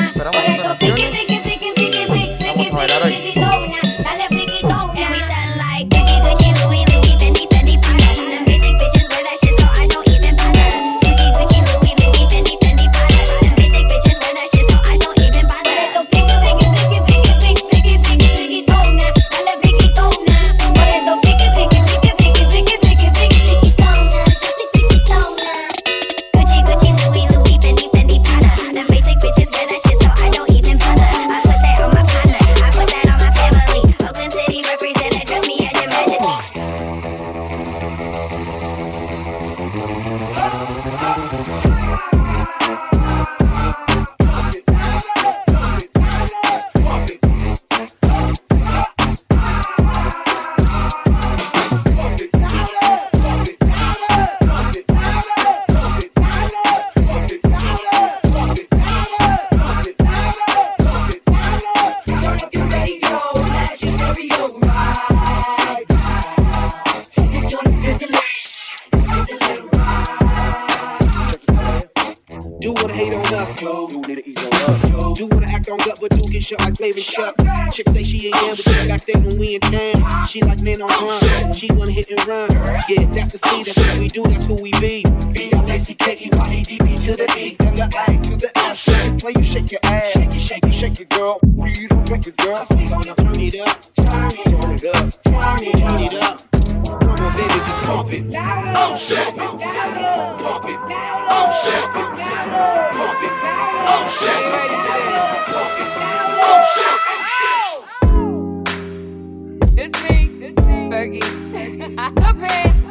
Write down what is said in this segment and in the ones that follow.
Esperamos sus donaciones. Get shot like flavor Chuck. Chick say she ain't in, but she got stayed when we in town. She like men on run. She wanna hit and run. Yeah, that's the speed. That's what we do. That's who we be. B L A C K E Y E D B to the E, to the A, to the F. Shake play you shake your ass. Shake it, shake it, shake it, girl. You don't break it, girl. We gonna turn it up, turn it up, turn it up, turn it up. Come on, baby, just pump it. Oh, shake it. Pump it. Oh, shake it. Pump it. Oh, it. Pump it. Oh, shake it. It's me, it's me, Fergie. Polo.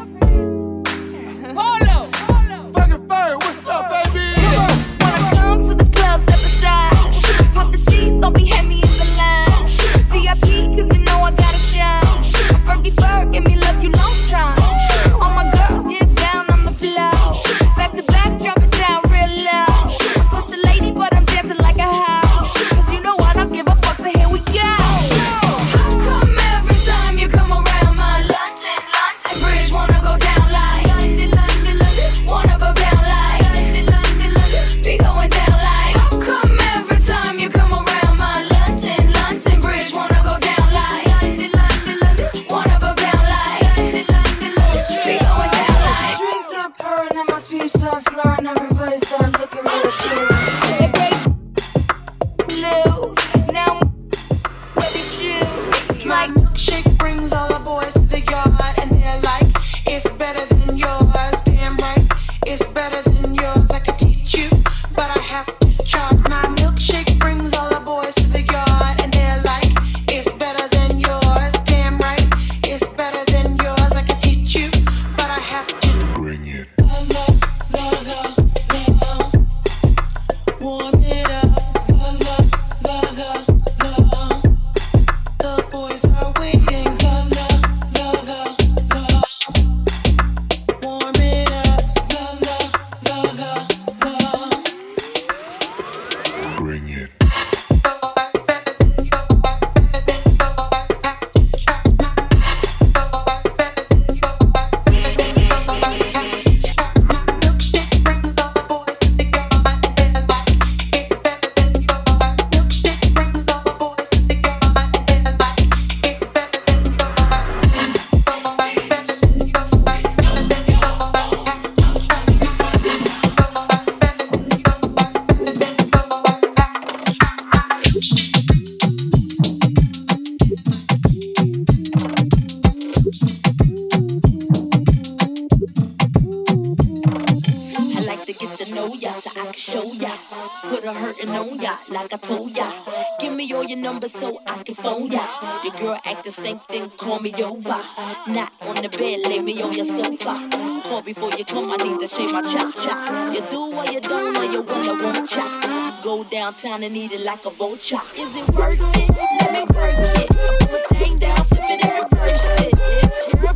so I can phone ya. Your girl act the same thing, call me over. Not on the bed, lay me on your sofa. Call before you come, I need to shave my chop. Chop. You do what you don't, or you wanna want Chop. Go downtown and eat it like a vulture. Is it worth it? Let me work it. I put thing down, flip it and reverse it. It's your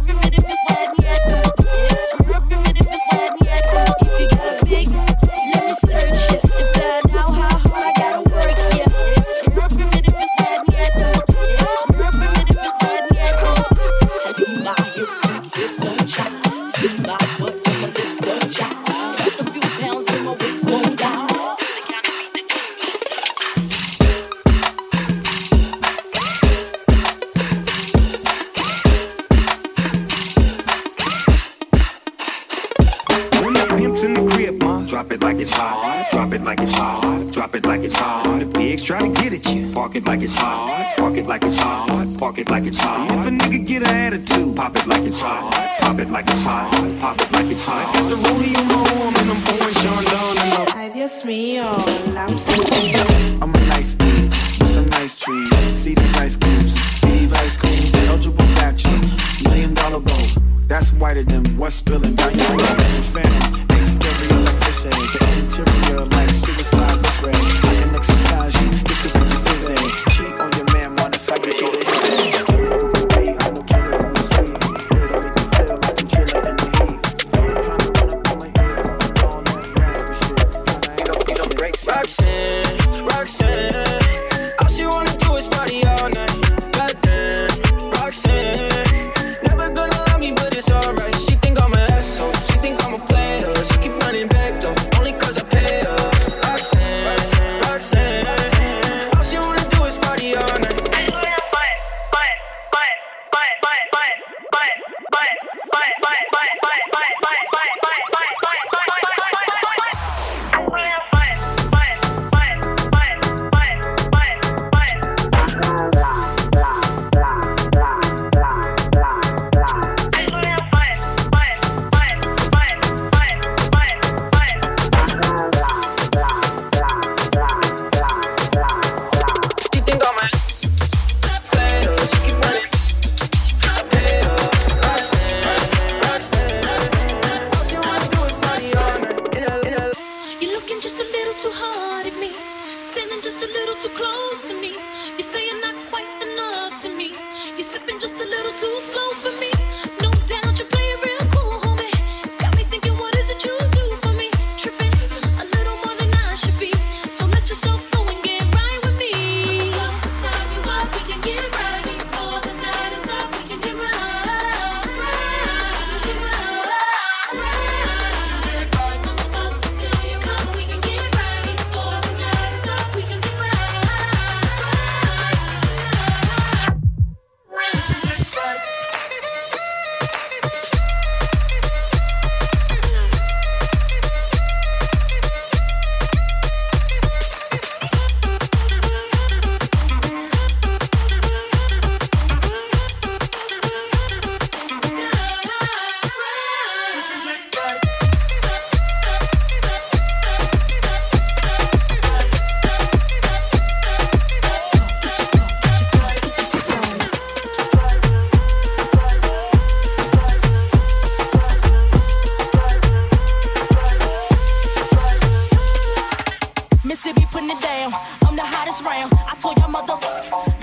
Mississippi putting it down. I'm the hottest round. I told y'all mother.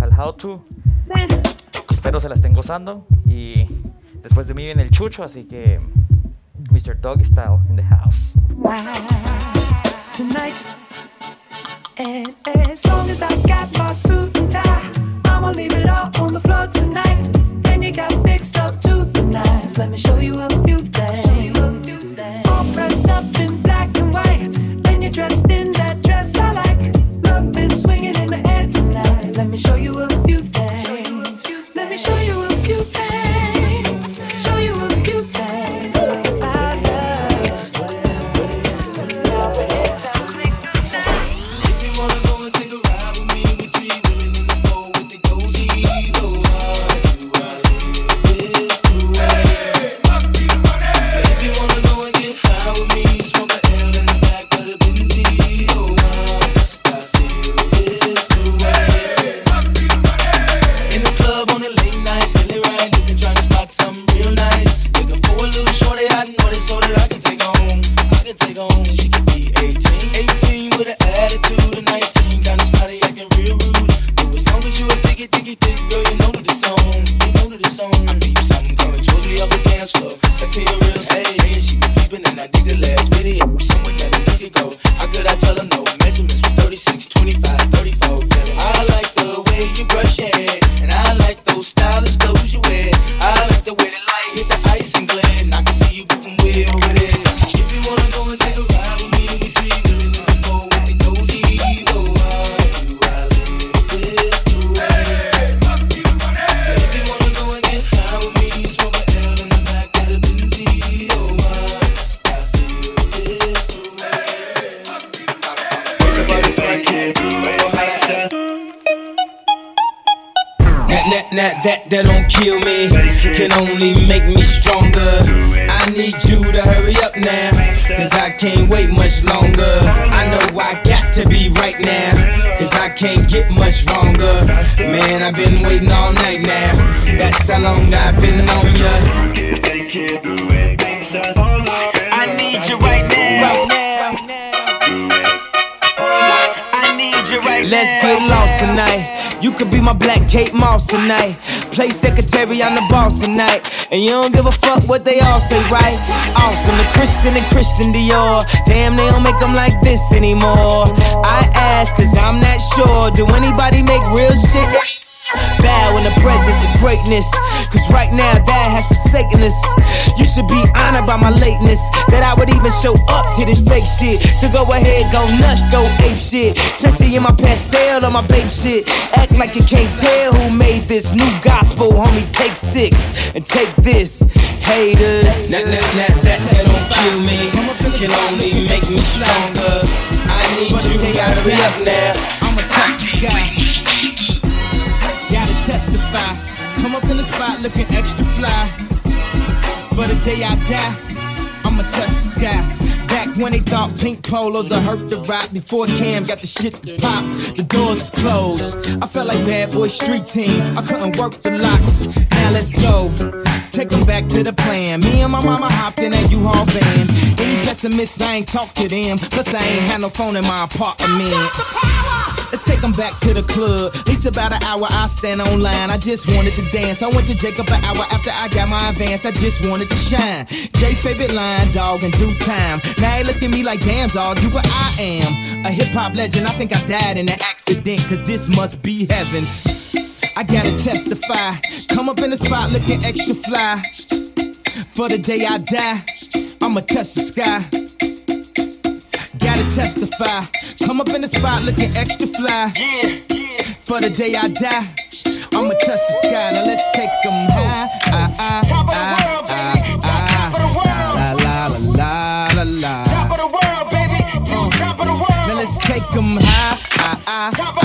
Al how to. Espero se la estén gozando y después de mí viene el chucho, así que Mr. Doggy Style in the house. tonight. And as long as I got I That, that, that, that, that don't kill me, can only make me stronger. I need you to hurry up now, cause I can't wait much longer. I know I got to be right now, cause I can't get much longer. Man, I've been waiting all night now, that's how long I've been on ya. I need you right now. I need you right Let's get lost tonight. You could be my black Kate Moss tonight. Play secretary, I'm the boss tonight. And you don't give a fuck what they all say, right? Awesome, the Christian and Christian Dior. Damn, they don't make them like this anymore. I ask, cause I'm not sure. Do anybody make real shit? Bow in the presence of greatness. Cause right now, that has forsaken us. You should be honored by my lateness. That I would even show up to this fake shit. So go ahead, go nuts, go ape shit. Especially in my pastel or my babe shit. Act like you can't tell who made this new gospel, homie. Take six and take this, haters. That, that, that, that, that don't kill me, can only make me stronger. I need you, gotta hurry up now. I'm a this guy. Testify. Come up in the spot looking extra fly. For the day I die, I'ma touch the sky. Back when they thought pink polos would hurt the Roc. Before Cam got the shit to pop, the doors closed. I felt like bad boy street team. I couldn't work the locks. Now let's go. Take them back to the plan. Me and my mama hopped in that U-Haul van. Any pessimists, I ain't talk to them. Plus, I ain't had no phone in my apartment. Let's take them back to the club. At least about an hour I stand online. I just wanted to dance. I went to Jacob an hour after I got my advance. I just wanted to shine. Jay favorite line, dog, in due time. Now he look at me like, damn, dog, you what I am. A hip hop legend. I think I died in an accident, cause this must be heaven. I gotta testify. Come up in the spot looking extra fly. For the day I die, I'ma touch the sky. Gotta testify. Come up in the spot looking extra fly. For the day I die, I'ma touch the sky. Now let's take them high. Ah, ah, ah, ah, ah. La, la, la, la, la, la. Uh, Now let's take them high. Ah, ah, ah, ah,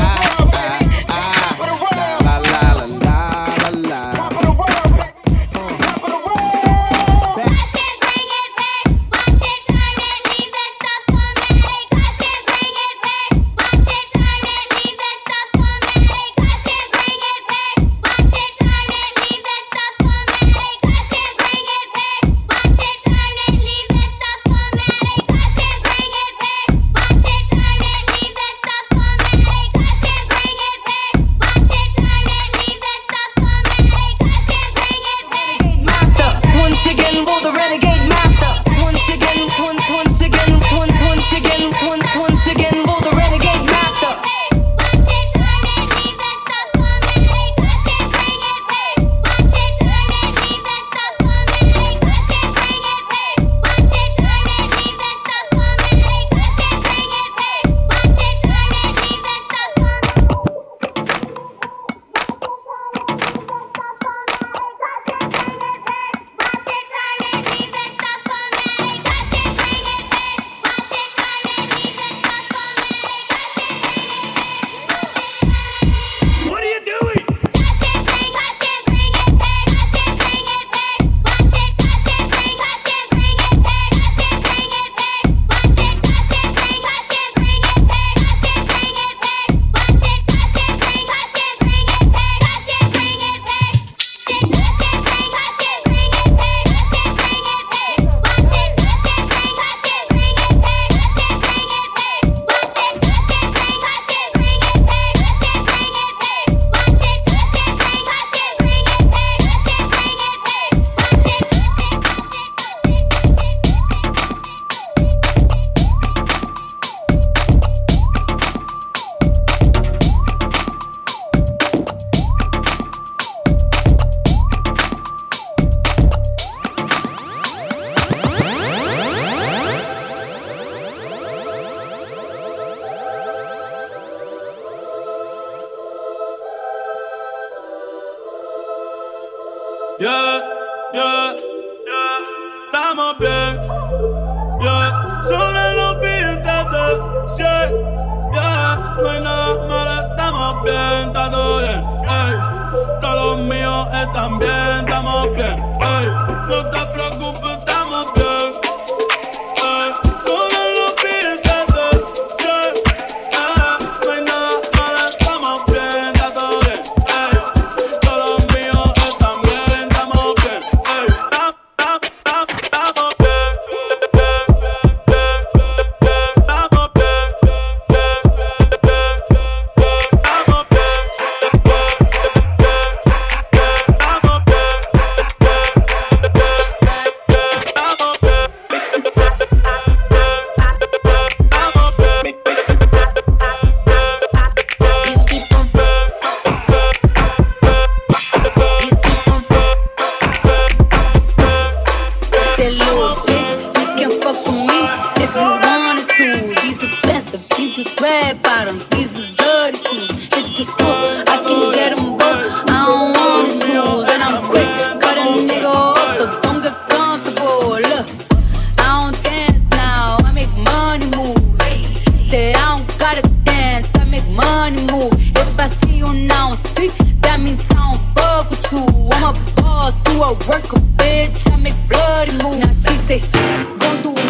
now speak, that means I don't fuck with you. I'm a boss, you a worker, bitch. I make bloody moves. Now she say she gon' do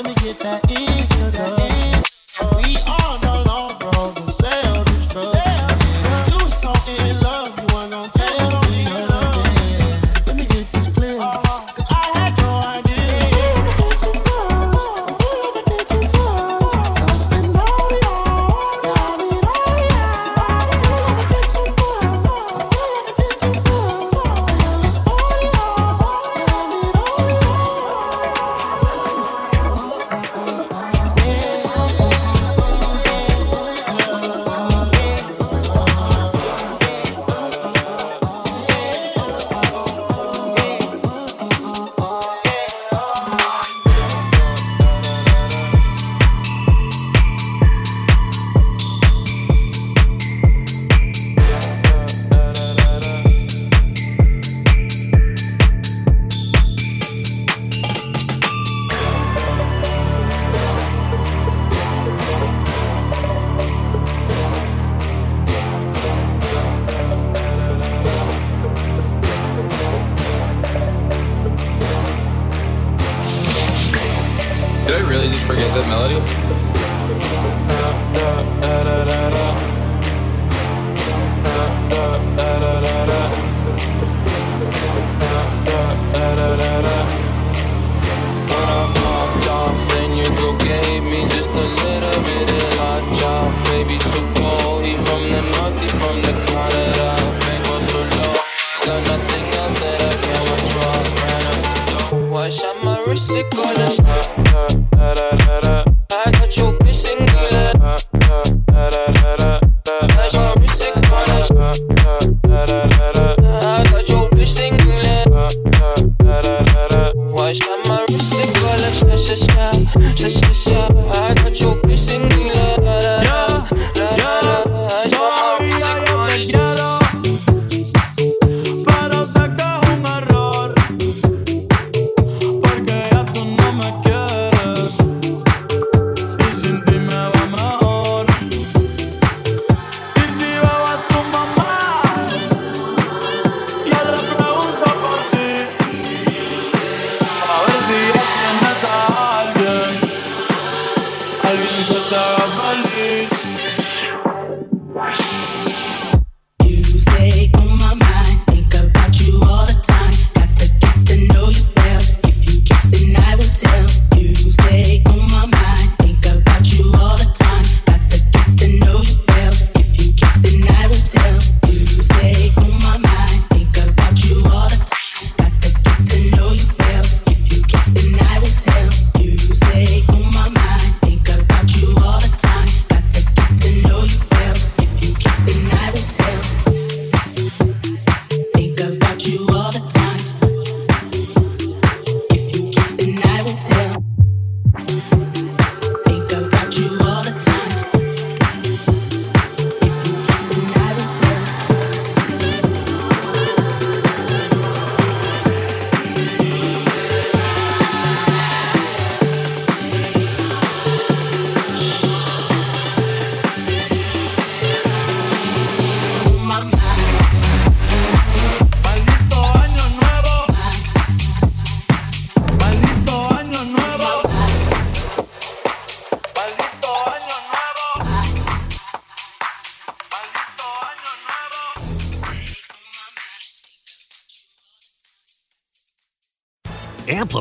So me get that introduction.